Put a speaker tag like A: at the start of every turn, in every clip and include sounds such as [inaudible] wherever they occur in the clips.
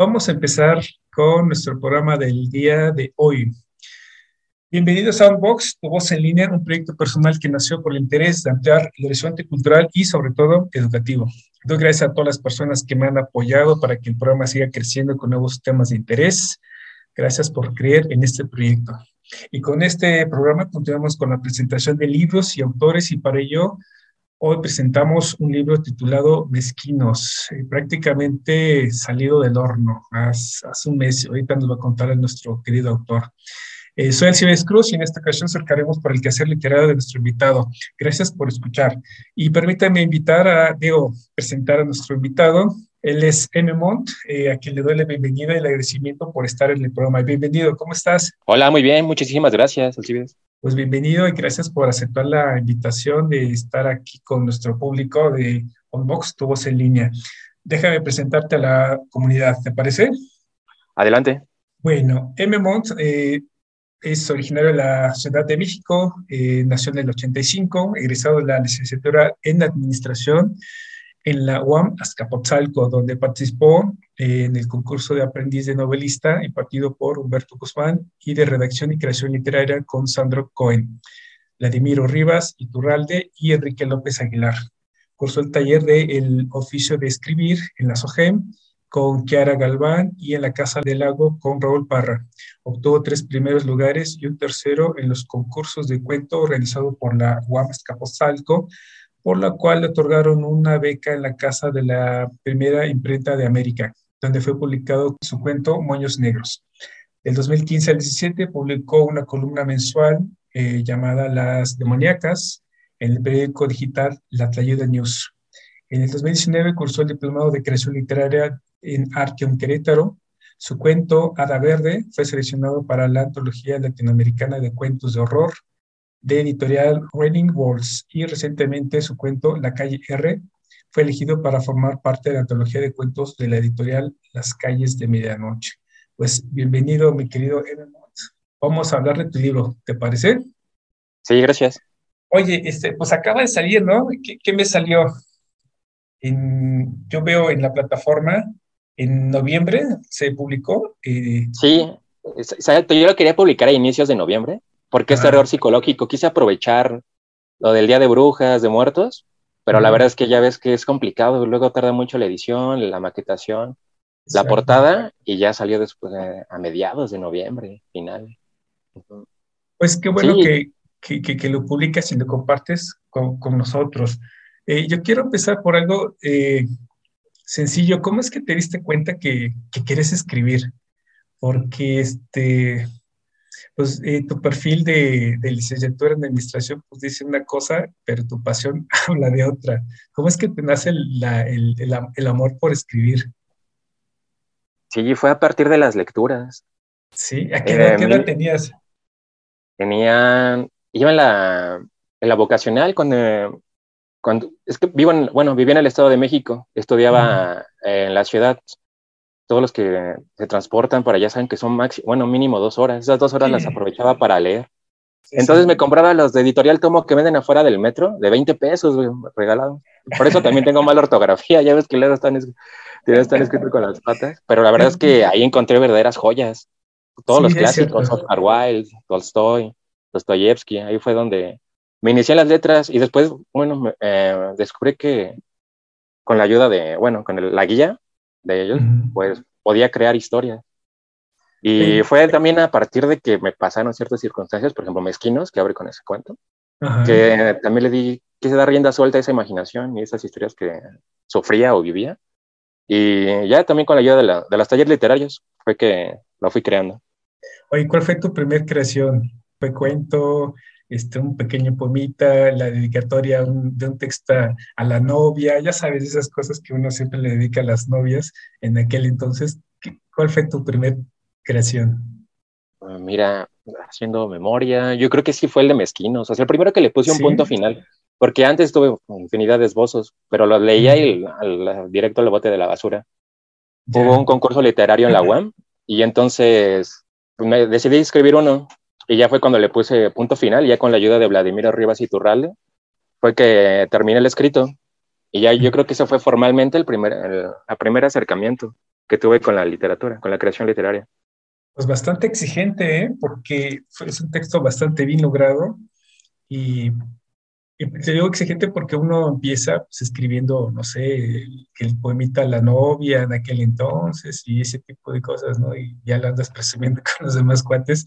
A: Vamos a empezar con nuestro programa del día de hoy. Bienvenidos a Unbox, tu voz en línea, un proyecto personal que nació por el interés de ampliar el horizonte cultural y sobre todo educativo. Doy gracias a todas las personas que me han apoyado para que el programa siga creciendo con nuevos temas de interés. Gracias por creer en este proyecto. Y con este programa continuamos con la presentación de libros y autores y para ello Hoy presentamos un libro titulado Mezquinos, eh, prácticamente salido del horno hace, un mes. Ahorita nos va a contar nuestro querido autor. Eh, soy Alcides Cruz y en esta ocasión acercaremos por el quehacer literario de nuestro invitado. Gracias por escuchar. Y permítanme invitar a, digo, presentar a nuestro invitado. Él es M. Mont, eh, a quien le doy la bienvenida y el agradecimiento por estar en el programa. Bienvenido, ¿cómo estás?
B: Hola, muy bien, muchísimas gracias, Alcides.
A: Pues bienvenido y gracias por aceptar la invitación de estar aquí con nuestro público de Unbox, tu voz en línea. Déjame presentarte a la comunidad, ¿te parece?
B: Adelante.
A: Bueno, M. Mont eh, es originario de la Ciudad de México, eh, nació en el 85, egresado de la licenciatura en Administración en la UAM Azcapotzalco, donde participó eh, en el concurso de aprendiz de novelista impartido por Humberto Guzmán y de redacción y creación literaria con Sandro Cohen, Vladimiro Rivas Iturralde y Enrique López Aguilar. Cursó el taller de El oficio de escribir en la SOGEM con Kiara Galván y en la Casa del Lago con Raúl Parra. Obtuvo tres primeros lugares y un tercero en los concursos de cuento organizado por la UAM Azcapotzalco por la cual le otorgaron una beca en la casa de la primera imprenta de América, donde fue publicado su cuento Moños Negros. Del 2015 al 17 publicó una columna mensual eh, llamada Las Demoníacas en el periódico digital La Tlayuda News. En el 2019 cursó el diplomado de creación literaria en Arqueum Querétaro. Su cuento Hada Verde fue seleccionado para la antología latinoamericana de cuentos de horror de editorial Raining Walls y recientemente su cuento La calle R fue elegido para formar parte de la antología de cuentos de la editorial Las calles de medianoche. Pues bienvenido, mi querido Evan. Vamos a hablar de tu libro, ¿te parece?
B: Sí, gracias.
A: Oye, este, pues acaba de salir, ¿no? ¿Qué, me salió? yo veo en la plataforma, en noviembre se publicó.
B: Eh, sí, exacto. Yo lo quería publicar a inicios de noviembre, porque es terror psicológico. Quise aprovechar lo del Día de Brujas, de Muertos, pero la verdad es que ya ves que es complicado. Luego tarda mucho la edición, la maquetación, la portada, y ya salió después a mediados de noviembre, final.
A: Pues qué bueno que, que, lo publicas y lo compartes con, con nosotros. Eh, yo quiero empezar por algo eh, sencillo. ¿Cómo es que te diste cuenta que, que quieres escribir? Porque este, pues eh, tu perfil de, de, licenciatura en administración pues dice una cosa, pero tu pasión [laughs] habla de otra. ¿Cómo es que te nace el, el, el, amor por escribir?
B: Sí, fue a partir de las lecturas.
A: Sí, ¿a qué edad, eh, tenías?
B: Tenía, iba en la, en la vocacional cuando, cuando, es que vivo en, bueno, vivía en el Estado de México, estudiaba en la ciudad todos los que se transportan para allá saben que son máximo, bueno, mínimo dos horas. Esas dos horas las aprovechaba para leer. Entonces me compraba los de editorial tomo que venden afuera del metro de 20 pesos regalado. Por eso también tengo mala ortografía. Ya ves que luego están, están escritos con las patas. Pero la verdad es que ahí encontré verdaderas joyas. Todos los clásicos, Oscar Wilde, Tolstoy, Dostoyevsky. Ahí fue donde me inicié las letras y después, bueno, eh, descubrí que con la ayuda de, bueno, con la guía, de ellos, pues podía crear historias. Y fue también a partir de que me pasaron ciertas circunstancias, por ejemplo, Mezquinos, que abre con ese cuento, que también le di, quise dar rienda suelta a esa imaginación y esas historias que sufría o vivía. Y ya también con la ayuda de, la, de los talleres literarios fue que lo fui creando.
A: Oye, ¿cuál fue tu primera creación? ¿Fue cuento? Este, un pequeño poemita, la dedicatoria de un texto a la novia, ya sabes, esas cosas que uno siempre le dedica a las novias en aquel entonces. ¿Cuál fue tu primer creación?
B: Ah, mira, haciendo memoria, yo creo que sí fue el de Mezquinos, o sea, el primero que le puse un punto final, porque antes tuve infinidad de esbozos, pero los leía y al, directo al bote de la basura. Hubo un concurso literario en la UAM y entonces pues, me decidí escribir uno y ya fue cuando le puse punto final, ya con la ayuda de Vladimir Rivas y Turralde, fue que terminé el escrito y ya yo creo que ese fue formalmente el primer, el, primer acercamiento que tuve con la literatura, con la creación literaria.
A: Pues bastante exigente, ¿eh? porque es un texto bastante bien logrado y te digo exigente porque uno empieza pues, escribiendo, no sé, que el poemita La novia en aquel entonces y ese tipo de cosas, ¿no? Y ya lo andas presumiendo [laughs] con los demás cuates,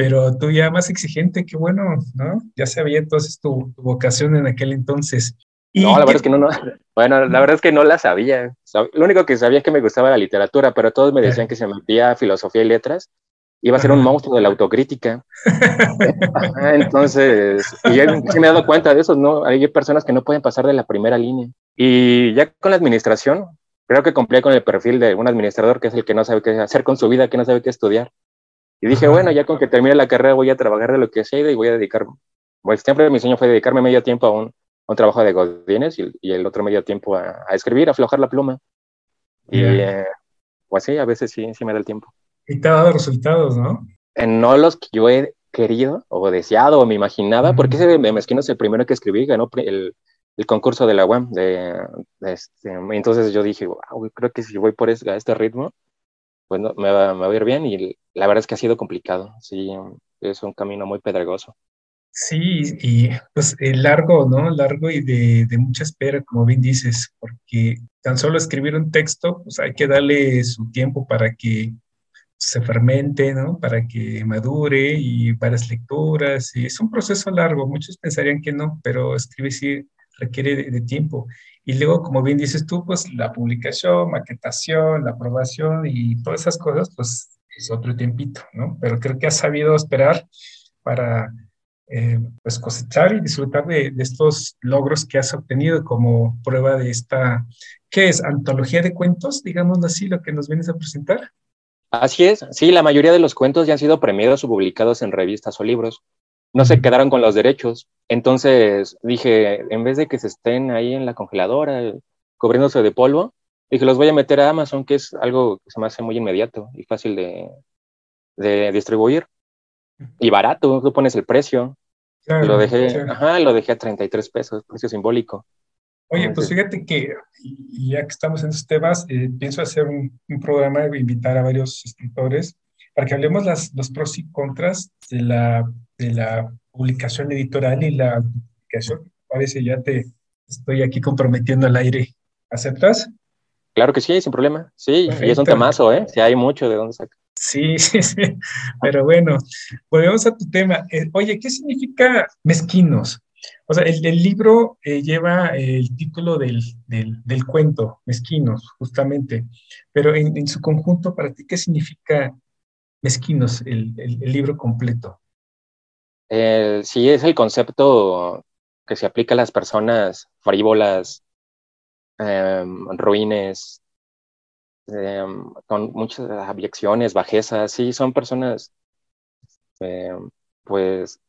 A: pero tú ya más exigente, qué bueno, ¿no? Ya sabía entonces tu, vocación en aquel entonces.
B: no, la verdad es que no, no, [laughs] bueno, la verdad es que no la sabía. Lo único que sabía es que me gustaba la literatura, pero todos me decían que se metía filosofía y letras iba a ser un monstruo de la autocrítica. [laughs] Entonces, y ya sí me he dado cuenta de eso, ¿no? Hay personas que no pueden pasar de la primera línea. Y ya con la administración, creo que cumplía con el perfil de un administrador que es el que no sabe qué hacer con su vida, que no sabe qué estudiar. Y dije, bueno, ya con que termine la carrera voy a trabajar de lo que sea y voy a dedicarme. Pues siempre mi sueño fue dedicarme medio tiempo a un, un trabajo de godines y, y, el otro medio tiempo a, a, escribir, a aflojar la pluma. Y eh, pues a veces sí, sí me da el tiempo.
A: Y te ha dado resultados, ¿no?
B: no los que yo he querido o deseado o me imaginaba, porque ese de Mezquino es el primero que escribí, ganó el, el concurso de la UAM. De, este, entonces yo dije, wow, creo que si voy por este, a este ritmo, pues no, me, va, me, va, a ir bien y la verdad es que ha sido complicado, sí, es un camino muy pedregoso.
A: Sí, y pues largo, ¿no? Largo y de, de, mucha espera, como bien dices, porque tan solo escribir un texto, pues hay que darle su tiempo para que se fermente, ¿no? Para que madure y varias lecturas. Y es un proceso largo. Muchos pensarían que no, pero escribir sí requiere de, tiempo. Y luego, como bien dices tú, pues la publicación, maquetación, la aprobación y todas esas cosas, pues es otro tiempito, ¿no? Pero creo que has sabido esperar para eh, pues cosechar y disfrutar de, de, estos logros que has obtenido como prueba de esta, ¿qué es? Antología de cuentos, digamos así, lo que nos vienes a presentar.
B: Así es, sí, la mayoría de los cuentos ya han sido premiados o publicados en revistas o libros. No se quedaron con los derechos. Entonces dije, en vez de que se estén ahí en la congeladora, cubriéndose de polvo, dije, los voy a meter a Amazon, que es algo que se me hace muy inmediato y fácil de, de distribuir. Y barato, tú pones el precio. lo dejé, ajá, lo dejé a 33 pesos, precio simbólico.
A: Oye, pues fíjate que ya que estamos en estos temas, eh, pienso hacer un, programa de invitar a varios escritores para que hablemos las, los pros y contras de la, de la publicación editorial y la publicación. Parece, ya te estoy aquí comprometiendo al aire. ¿Aceptas?
B: Claro que sí, sin problema. Sí, y es un temazo, ¿eh? Sí, hay mucho de dónde sacar.
A: Sí, [laughs] sí, sí. Pero bueno, volvemos a tu tema. Eh, oye, ¿qué significa mezquinos? O sea, el, libro eh, lleva el título del, del, cuento, Mezquinos, justamente, pero en, su conjunto, ¿para ti qué significa Mezquinos, el, libro completo?
B: Sí, es el concepto que se aplica a las personas frívolas, em, ruines, em, con muchas abyecciones, bajezas, sí, son personas, em, pues,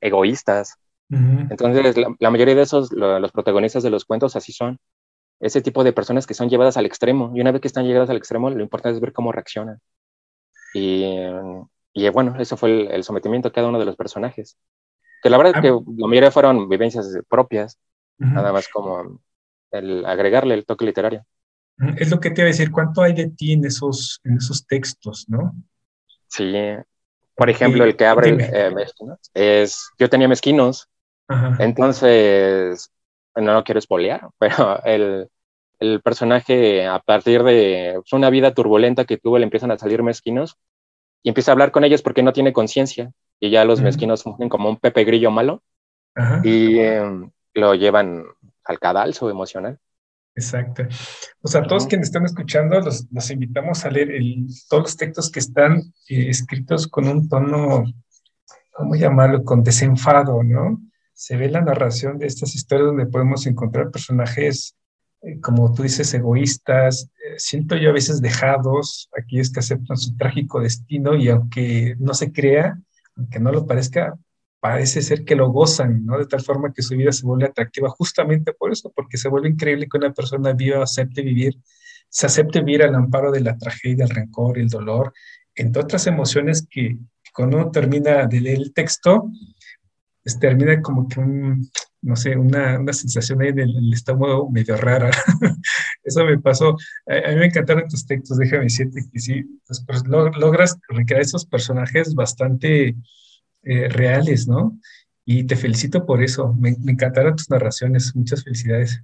B: egoístas, entonces, la, mayoría de esos, los protagonistas de los cuentos así son. Ese tipo de personas que son llevadas al extremo. Y una vez que están llevadas al extremo, lo importante es ver cómo reaccionan. Y, y bueno, eso fue el, sometimiento a cada uno de los personajes. Que la verdad es que ah. la mayoría fueron vivencias propias, nada más como el agregarle el toque literario.
A: Es lo que te iba a decir, ¿cuánto hay de ti en esos, en esos textos, no?
B: Sí, por ejemplo, el que abre eh, es, yo tenía mezquinos, entonces, no lo quiero espolear, [laughs] pero el, el, personaje a partir de una vida turbulenta que tuvo le empiezan a salir mezquinos y empieza a hablar con ellos porque no tiene conciencia y ya los mezquinos son como un Pepe Grillo malo y em, lo llevan al cadalso emocional.
A: Exacto. O sea, todos quienes están escuchando, los, los invitamos a leer el, todos los textos que están eh, escritos con un tono, ¿cómo llamarlo? Con desenfado, ¿no? se ve la narración de estas historias donde podemos encontrar personajes, como tú dices, egoístas, siento yo a veces dejados, aquellos que aceptan su trágico destino y aunque no se crea, aunque no lo parezca, parece ser que lo gozan, ¿no? De tal forma que su vida se vuelve atractiva justamente por eso, porque se vuelve increíble que una persona viva, acepte vivir, se acepte vivir al amparo de la tragedia, el rencor, el dolor, entre otras emociones que, cuando uno termina de leer el texto, pues termina como que un, no sé, una, una sensación ahí en el, estómago medio rara. [laughs] Eso me pasó. A, mí me encantaron tus textos, déjame decirte que sí, pues, pues logras recrear esos personajes bastante eh, reales, ¿no? Y te felicito por eso. Me, encantaron tus narraciones. Muchas felicidades.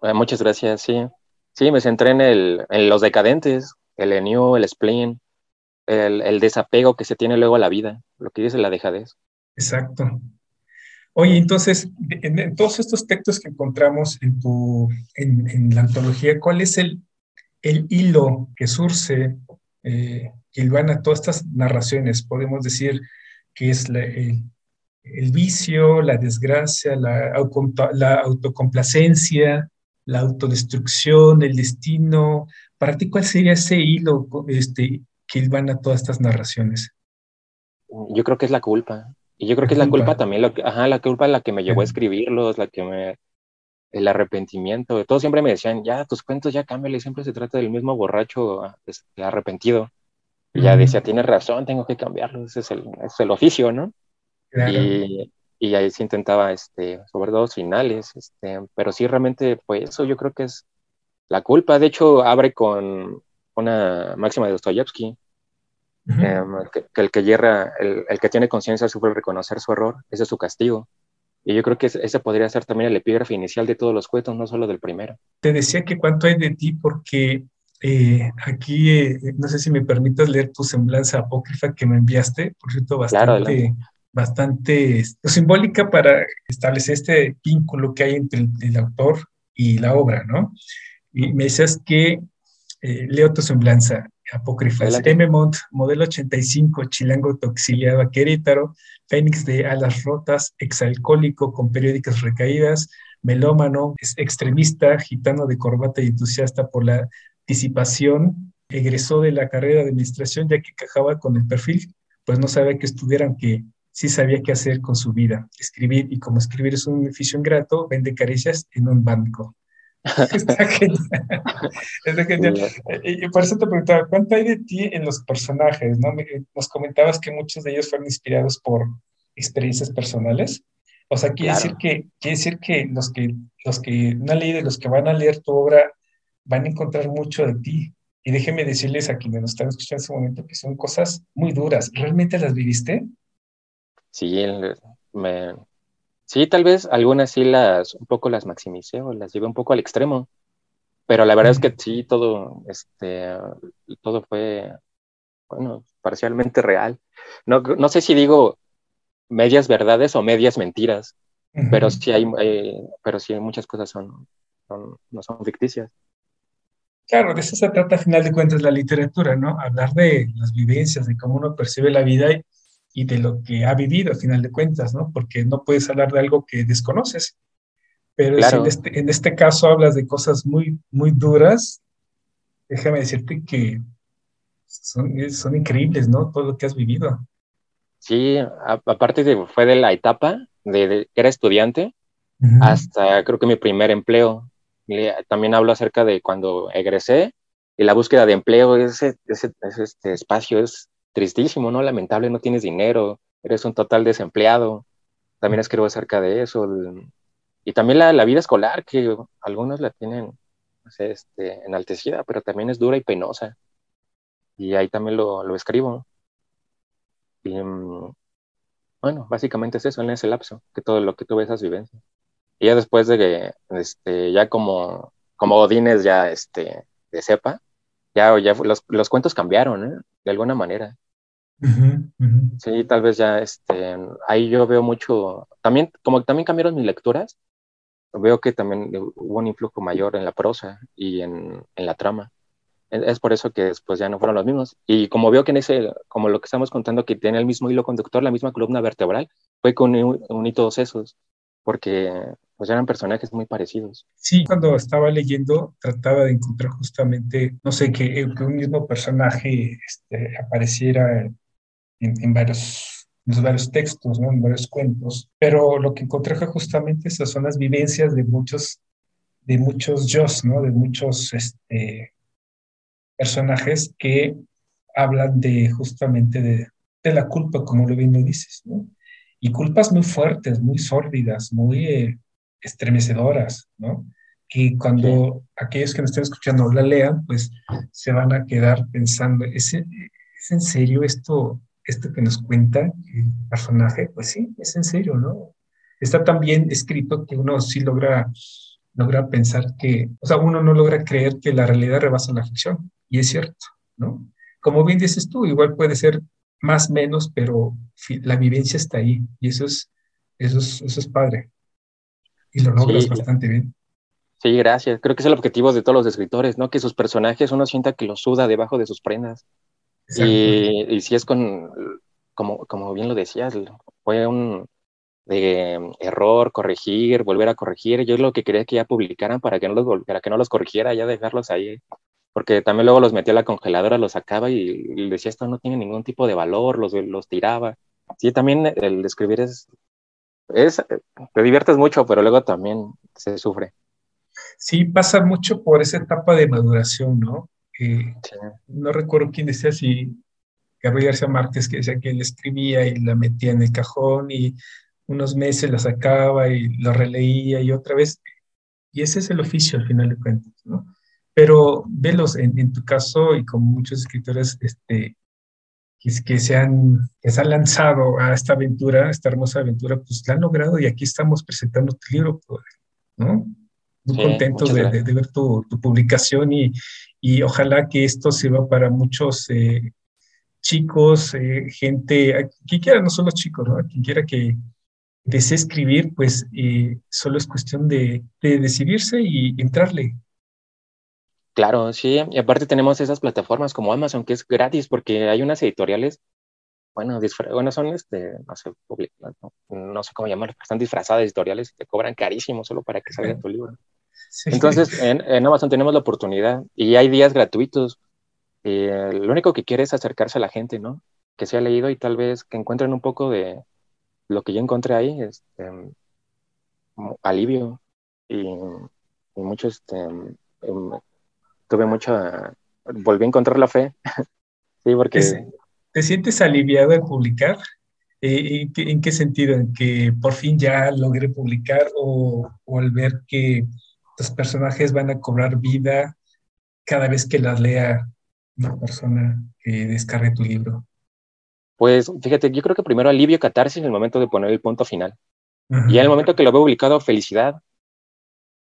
B: Ah, muchas gracias, sí. Sí, me centré en, el, en los decadentes, el enio, el spleen, el, el, desapego que se tiene luego a la vida, lo que dice la dejadez.
A: Exacto. Oye, entonces, en, todos estos textos que encontramos en, tu, en, la antología, ¿cuál es el, el hilo que surce, eh, que a todas estas narraciones? Podemos decir que es el, el, vicio, la desgracia, la, la autocomplacencia, la autodestrucción, el destino. Para ti, ¿cuál sería ese hilo este, que a todas estas narraciones?
B: Yo creo que es la culpa. Y yo creo que es la culpa también, lo que, ajá, la culpa la que me llevó a escribirlos, la que me, el arrepentimiento. Todos siempre me decían, ya, tus cuentos ya cámbiale, siempre se trata del mismo borracho este, arrepentido. Y ya decía, tienes razón, tengo que cambiarlo, ese es el, es el oficio, ¿no? Y, y, ahí se intentaba, este, sobre todo finales, este, pero sí, realmente, pues eso yo creo que es la culpa. De hecho, abre con una máxima de Dostoyevsky, Em, que, el que hierra, el, el que tiene conciencia sufre reconocer su error, ese es su castigo. Y yo creo que ese podría ser también el epígrafe inicial de todos los cuentos, no solo del primero.
A: Te decía que cuánto hay de ti porque eh, aquí, eh, no sé si me permitas leer tu semblanza apócrifa que me enviaste, por cierto, bastante, bastante simbólica para establecer este vínculo que hay entre el, el autor y la obra, ¿no? Y me decías que, eh, leo tu semblanza, apócrifas. M. Mont, modelo 85, chilango auxiliado a Querétaro, Fénix de alas rotas, exalcohólico con periódicas recaídas, melómano, extremista, gitano de corbata y entusiasta por la disipación, egresó de la carrera de administración ya que cajaba con el perfil, pues no sabía que estudiar, que sí sabía qué hacer con su vida, escribir, y como escribir es un oficio ingrato, vende caricias en un banco. [laughs] Está genial. Está genial. Y por eso te preguntaba, ¿cuánto hay de ti en los personajes? ¿no? Nos comentabas que muchos de ellos fueron inspirados por experiencias personales. O sea, quiere, decir que, quiere decir que los, que los que no han leído y los que van a leer tu obra van a encontrar mucho de ti. Y déjeme decirles a quienes nos están escuchando en este momento que son cosas muy duras. ¿Realmente las viviste?
B: Sí, me, Sí, tal vez algunas sí las, un poco las maximicé o las llevé un poco al extremo, pero la verdad es que sí, todo, este, todo fue, bueno, parcialmente real. No, no sé si digo medias verdades o medias mentiras, pero sí hay, pero sí muchas cosas son, no son ficticias.
A: Claro, de eso se trata a final de cuentas la literatura, ¿no? Hablar de las vivencias, de cómo uno percibe la vida y y de lo que ha vivido, a final de cuentas, ¿no? Porque no puedes hablar de algo que desconoces. Pero si este, en, este, caso hablas de cosas muy, muy duras, déjame decirte que son, son increíbles, ¿no? Todo lo que has vivido.
B: Sí, aparte de, fue de la etapa de, que era estudiante hasta creo que mi primer empleo. También hablo acerca de cuando egresé y la búsqueda de empleo, ese, ese, ese este espacio es tristísimo, ¿no? Lamentable, no tienes dinero, eres un total desempleado. También escribo acerca de eso. y también la, vida escolar, que algunos la tienen no sé, este, enaltecida, pero también es dura y penosa. Y ahí también lo, lo escribo. Y mm, bueno, básicamente es eso en ese lapso, que todo lo que tuve esas vivencias. Y ya después de que, este, ya como, como Odines ya, este, de sepa, ya, ya los, los cuentos cambiaron, ¿eh? De alguna manera. Sí, tal vez ya, este, ahí yo veo mucho, también, como también cambiaron mis lecturas, veo que también hubo un influjo mayor en la prosa y en, en la trama. Es por eso que después ya no fueron los mismos. Y como veo que en ese, como lo que estamos contando, que tiene el mismo hilo conductor, la misma columna vertebral, fue con uní todos esos, porque pues eran personajes muy parecidos.
A: Sí, cuando estaba leyendo trataba de encontrar justamente, no sé, que, un mismo personaje este, apareciera en, en varios en varios textos, ¿no? en varios cuentos, pero lo que encontré fue justamente esas son las vivencias de muchos, de muchos yo, ¿no? de muchos este, personajes que hablan de justamente de, de, la culpa, como lo bien lo dices, ¿no? y culpas muy fuertes, muy sórdidas, muy eh, estremecedoras, ¿no? que cuando aquellos que nos estén escuchando la lean, pues se van a quedar pensando, ¿es, ¿es en serio esto? esto que nos cuenta el personaje, pues sí, es en serio, ¿no? Está tan bien escrito que uno sí logra, logra pensar que, o sea, uno no logra creer que la realidad rebasa la ficción, y es cierto, ¿no? Como bien dices tú, igual puede ser más menos, pero la vivencia está ahí, y eso es, eso es, eso es padre. Y lo logras bastante bien.
B: Sí, gracias. Creo que es el objetivo de todos los escritores, ¿no? Que sus personajes uno sienta que los suda debajo de sus prendas. Y, si es con, como, como bien lo decías, fue un de error, corregir, volver a corregir. Yo lo que quería que ya publicaran para que no los, para que no los corrigiera, ya dejarlos ahí. Porque también luego los metía a la congeladora, los sacaba y, decía, esto no tiene ningún tipo de valor, los, los tiraba. Sí, también el escribir es, es, te diviertes mucho, pero luego también se sufre.
A: Sí, pasa mucho por esa etapa de maduración, ¿no? no recuerdo quién decía si Gabriel García Márquez, que decía que él escribía y la metía en el cajón y unos meses la sacaba y la releía y otra vez. Y ese es el oficio al final de cuentas, ¿no? Pero velos en, tu caso y como muchos escritores este, que, que, se han, que se han lanzado a esta aventura, a esta hermosa aventura, pues la han logrado y aquí estamos presentando tu libro, ¿no? Muy contentos de, de, ver tu, tu publicación y, y ojalá que esto sirva para muchos eh, chicos, eh, gente, quien quiera, no solo chicos, ¿no? quien quiera que desee escribir, pues eh, solo es cuestión de, decidirse y entrarle.
B: Claro, sí, y aparte tenemos esas plataformas como Amazon, que es gratis, porque hay unas editoriales, bueno, bueno son, este, no sé, no, sé cómo llamarlas, están disfrazadas editoriales y te cobran carísimo solo para que salga tu libro. Entonces, en, Amazon tenemos la oportunidad y hay días gratuitos. Eh, lo único que quiere es acercarse a la gente, ¿no? Que se ha leído y tal vez que encuentren un poco de lo que yo encontré ahí, este, alivio y, mucho, este, em, tuve mucha, volví a encontrar la fe, [laughs] sí, porque...
A: ¿Te, sientes aliviado de publicar? Eh, ¿En qué sentido? ¿En que por fin ya logré publicar o, o al ver que los personajes van a cobrar vida cada vez que las lea una persona que descargue tu libro?
B: Pues fíjate, yo creo que primero alivio catarsis en el momento de poner el punto final. Y en el momento que lo veo publicado, felicidad.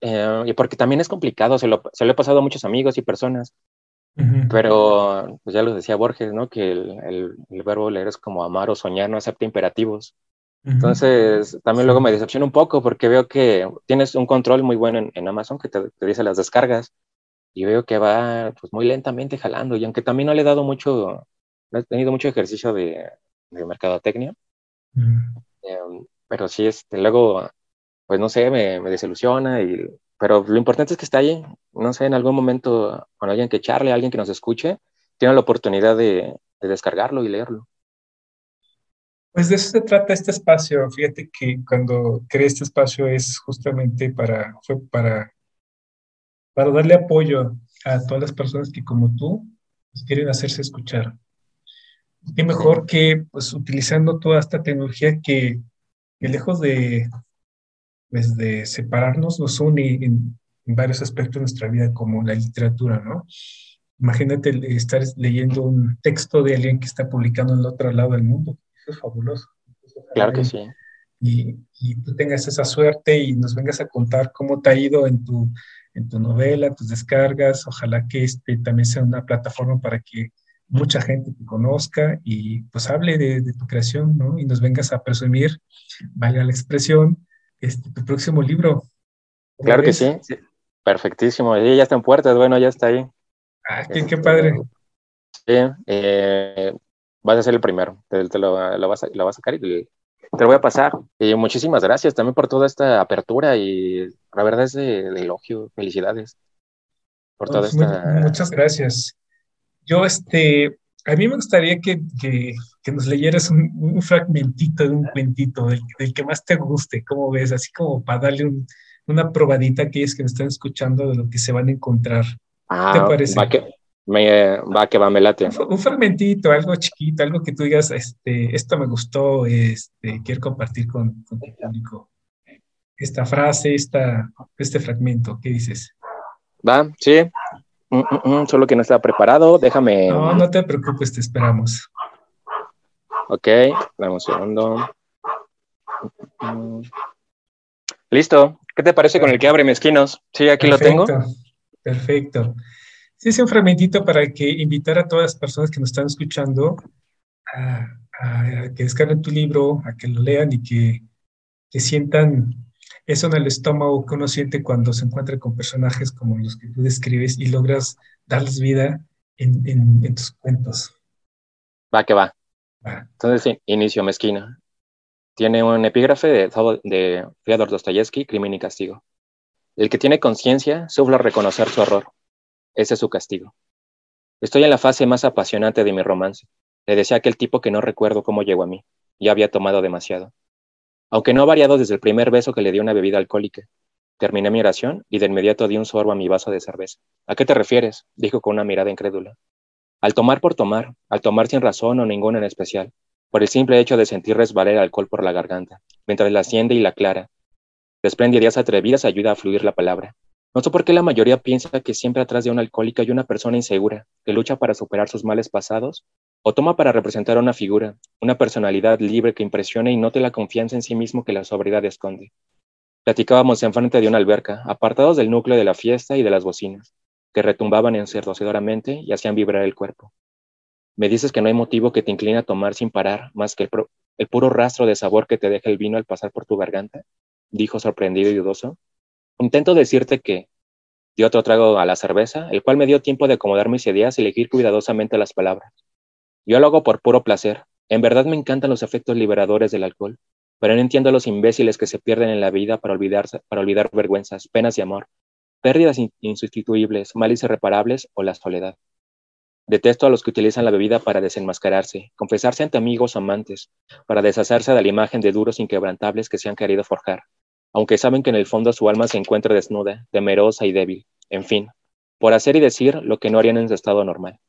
B: Eh, y porque también es complicado, se lo, se lo, he pasado a muchos amigos y personas. Pero pues ya lo decía Borges, ¿no? Que el, el, verbo leer es como amar o soñar, no acepta imperativos. Entonces, también luego me decepciona un poco porque veo que tienes un control muy bueno en, Amazon que te, dice las descargas y veo que va pues, muy lentamente jalando. Y aunque también no le he dado mucho, no he tenido mucho ejercicio de, de mercadotecnia, em, pero sí, este, luego, pues no sé, me, me, desilusiona. Y, pero lo importante es que está ahí. No sé, en algún momento con alguien que charle, alguien que nos escuche, tiene la oportunidad de descargarlo y leerlo.
A: Pues de eso se trata este espacio. Fíjate que cuando creé este espacio es justamente para, fue para, para darle apoyo a todas las personas que como tú pues, quieren hacerse escuchar. Qué mejor que pues utilizando toda esta tecnología que, lejos de, pues, de separarnos nos une en, en, varios aspectos de nuestra vida como la literatura, ¿no? Imagínate estar leyendo un texto de alguien que está publicando en el otro lado del mundo es fabuloso.
B: Claro que sí.
A: Y, y, tú tengas esa suerte y nos vengas a contar cómo te ha ido en tu, en tu novela, tus descargas. Ojalá que este también sea una plataforma para que mucha gente te conozca y pues hable de, tu creación, ¿no? Y nos vengas a presumir, valga la expresión, este, tu próximo libro.
B: Claro que sí. perfectísimo. ya está en puertas, bueno, ya está ahí.
A: Ah, qué, qué padre.
B: Sí, eh, vas a ser el primero, te, lo, vas a, lo, vas a, sacar y Te lo voy a pasar. Y muchísimas gracias también por toda esta apertura y la verdad es de, elogio. Felicidades por toda
A: pues
B: esta.
A: Muchas gracias. Yo, este, a mí me gustaría que, que, que nos leyeras un, un, fragmentito de un cuentito, del, del, que más te guste, ¿cómo ves? Así como para darle un, una probadita a aquellos que me están escuchando de lo que se van a encontrar.
B: Ah, ¿Te parece? Va que, me, va que va, me late.
A: Un, un, fragmentito, algo chiquito, algo que tú digas, este, esto me gustó, este, quiero compartir con, con tu público. Esta frase, esta, este fragmento, ¿qué dices?
B: Va, sí. Mm, mm, mm, solo que no estaba preparado, déjame.
A: No, no te preocupes, te esperamos.
B: Ok, dame un segundo. Listo. ¿Qué te parece con el que abre mezquinos? Sí, aquí
A: perfecto,
B: lo tengo.
A: Perfecto. Sí, es un fragmentito para que invitar a todas las personas que nos están escuchando a, a que descarguen tu libro, a que lo lean y que, que, sientan eso en el estómago que uno siente cuando se encuentra con personajes como los que tú describes y logras darles vida en, en, en tus cuentos.
B: Va que va. va. Entonces, inicio mezquino. Tiene un epígrafe de, de Fyodor Dostoyevsky, Crimen y Castigo. El que tiene conciencia sufre reconocer su horror. Ese es su castigo. Estoy en la fase más apasionante de mi romance. Le decía a aquel tipo que no recuerdo cómo llegó a mí. Ya había tomado demasiado. Aunque no ha variado desde el primer beso que le di una bebida alcohólica. Terminé mi oración y de inmediato di un sorbo a mi vaso de cerveza. ¿A qué te refieres? dijo con una mirada incrédula. Al tomar por tomar, al tomar sin razón o ninguna en especial, por el simple hecho de sentir resbalar el alcohol por la garganta, mientras la asciende y la clara. Desprende ideas atrevidas ayuda a fluir la palabra. No sé por qué la mayoría piensa que siempre atrás de una alcohólica hay una persona insegura, que lucha para superar sus males pasados, o toma para representar una figura, una personalidad libre que impresione y note la confianza en sí mismo que la sobriedad esconde. Platicábamos enfrente de una alberca, apartados del núcleo de la fiesta y de las bocinas, que retumbaban ensordecedoramente y hacían vibrar el cuerpo. Me dices que no hay motivo que te incline a tomar sin parar más que el, puro rastro de sabor que te deja el vino al pasar por tu garganta, dijo sorprendido y dudoso. Intento decirte que di otro trago a la cerveza, el cual me dio tiempo de acomodar mis ideas y elegir cuidadosamente las palabras. Yo lo hago por puro placer. En verdad me encantan los efectos liberadores del alcohol, pero no entiendo a los imbéciles que se pierden en la vida para, olvidar vergüenzas, penas y amor, pérdidas insustituibles, males irreparables o la soledad. Detesto a los que utilizan la bebida para desenmascararse, confesarse ante amigos amantes, para deshacerse de la imagen de duros inquebrantables que se han querido forjar, aunque saben que en el fondo su alma se encuentra desnuda, temerosa y débil, en fin, por hacer y decir lo que no harían en su estado normal.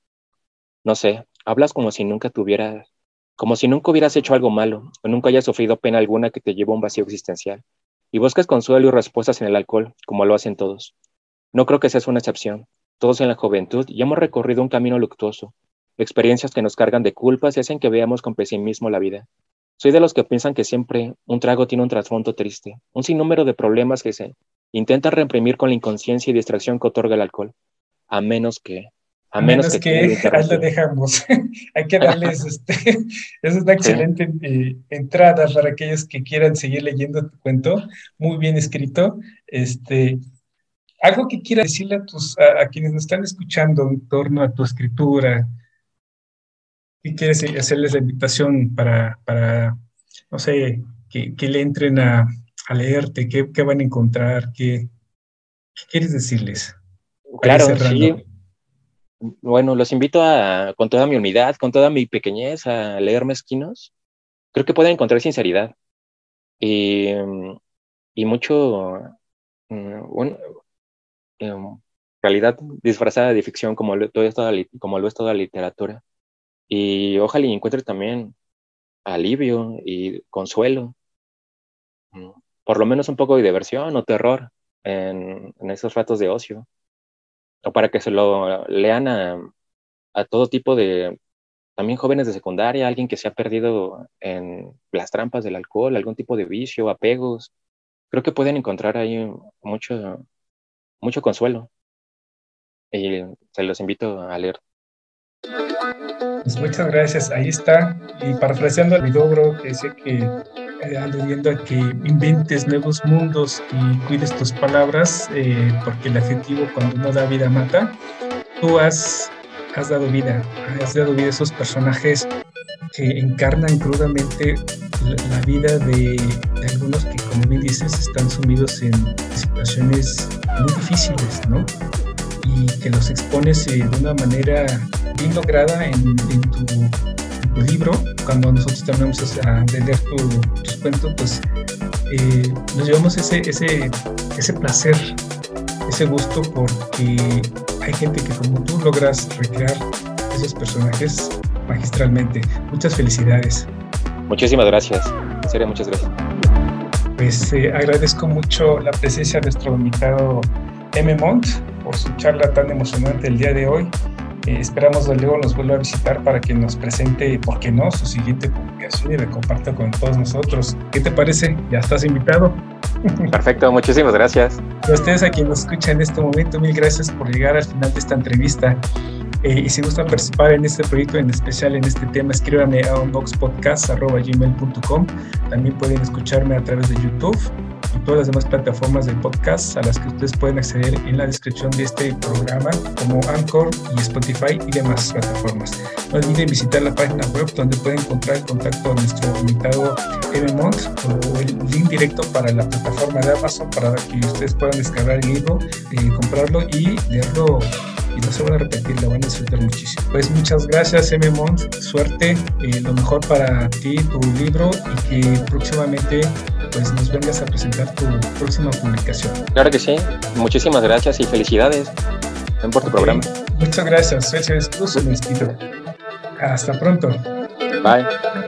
B: No sé, hablas como si nunca tuvieras, como si nunca hubieras hecho algo malo, o nunca hayas sufrido pena alguna que te lleve a un vacío existencial, y buscas consuelo y respuestas en el alcohol, como lo hacen todos. No creo que seas una excepción, todos en la juventud ya hemos recorrido un camino luctuoso, experiencias que nos cargan de culpas y hacen que veamos con pesimismo la vida. Soy de los que piensan que siempre un trago tiene un trasfondo triste, un sinnúmero de problemas que se intentan reprimir con la inconsciencia y distracción que otorga el alcohol, a menos que...
A: A, menos, que, que [laughs] ahí lo dejamos. [laughs] Hay que darles, este, [laughs] es una excelente eh, entrada para aquellos que quieran seguir leyendo tu cuento, muy bien escrito. Este, algo que quieras decirle a, tus, a, quienes nos están escuchando en torno a tu escritura, ¿qué quieres hacerles la invitación para, para no sé, que, que le entren a, a leerte? ¿Qué, ¿Qué, van a encontrar? ¿Qué, qué quieres decirles?
B: Claro, sí. Bueno, los invito a, con toda mi unidad, con toda mi pequeñez, a leer Mezquinos. Creo que pueden encontrar sinceridad y, mucho, mm, Em, realidad disfrazada de ficción como lo, todo esto, como lo es toda la literatura. Y ojalá y encuentre también alivio y consuelo, mm, por lo menos un poco de diversión o terror en esos ratos de ocio, o para que se lo lean a, a todo tipo de, también jóvenes de secundaria, alguien que se ha perdido en las trampas del alcohol, algún tipo de vicio, apegos. Creo que pueden encontrar ahí mucho, mucho consuelo. Y se los invito a leer.
A: Pues muchas gracias, ahí está. Y parafraseando al Vidobro, que sé que eh, aludiendo a que inventes nuevos mundos y cuides tus palabras, eh, porque el adjetivo cuando no da vida mata, tú has, has dado vida, has dado vida a esos personajes que encarnan crudamente la, vida de, algunos que, como bien dices, están sumidos en situaciones muy difíciles, ¿no? Y que los expones eh, de una manera bien lograda en, tu, libro. Cuando nosotros también vamos a leer tus cuentos, pues eh, nos llevamos ese, ese, ese placer, ese gusto, porque hay gente que como tú logras recrear esos personajes magistralmente. Muchas felicidades.
B: Muchísimas gracias. En serio, muchas gracias.
A: Pues eh, agradezco mucho la presencia de nuestro invitado M. Mont por su charla tan emocionante el día de hoy. Eh, esperamos que luego nos vuelva a visitar para que nos presente, ¿por qué no?, su siguiente publicación y la comparta con todos nosotros. ¿Qué te parece? Ya estás invitado.
B: Perfecto, muchísimas gracias.
A: Y a ustedes a quienes nos escuchan en este momento, mil gracias por llegar al final de esta entrevista. Eh, y si gustan participar en este proyecto, en especial en este tema, escríbanme a unboxpodcast.gmail.com. También pueden escucharme a través de YouTube y todas las demás plataformas de podcast a las que ustedes pueden acceder en la descripción de este programa, como Anchor y Spotify y demás plataformas. No olviden visitar la página web donde pueden encontrar el contacto de nuestro invitado M. Mont o el link directo para la plataforma de Amazon para que ustedes puedan descargar el libro, eh, comprarlo y leerlo y no se van a repetir, lo van a disfrutar muchísimo. Pues muchas gracias, M. Mont, suerte, eh, lo mejor para ti, tu libro y que próximamente pues nos vengas a presentar tu próxima publicación.
B: Claro que sí, muchísimas gracias y felicidades por tu programa.
A: Muchas gracias, Suecia Cruz. Hasta pronto.
B: Bye.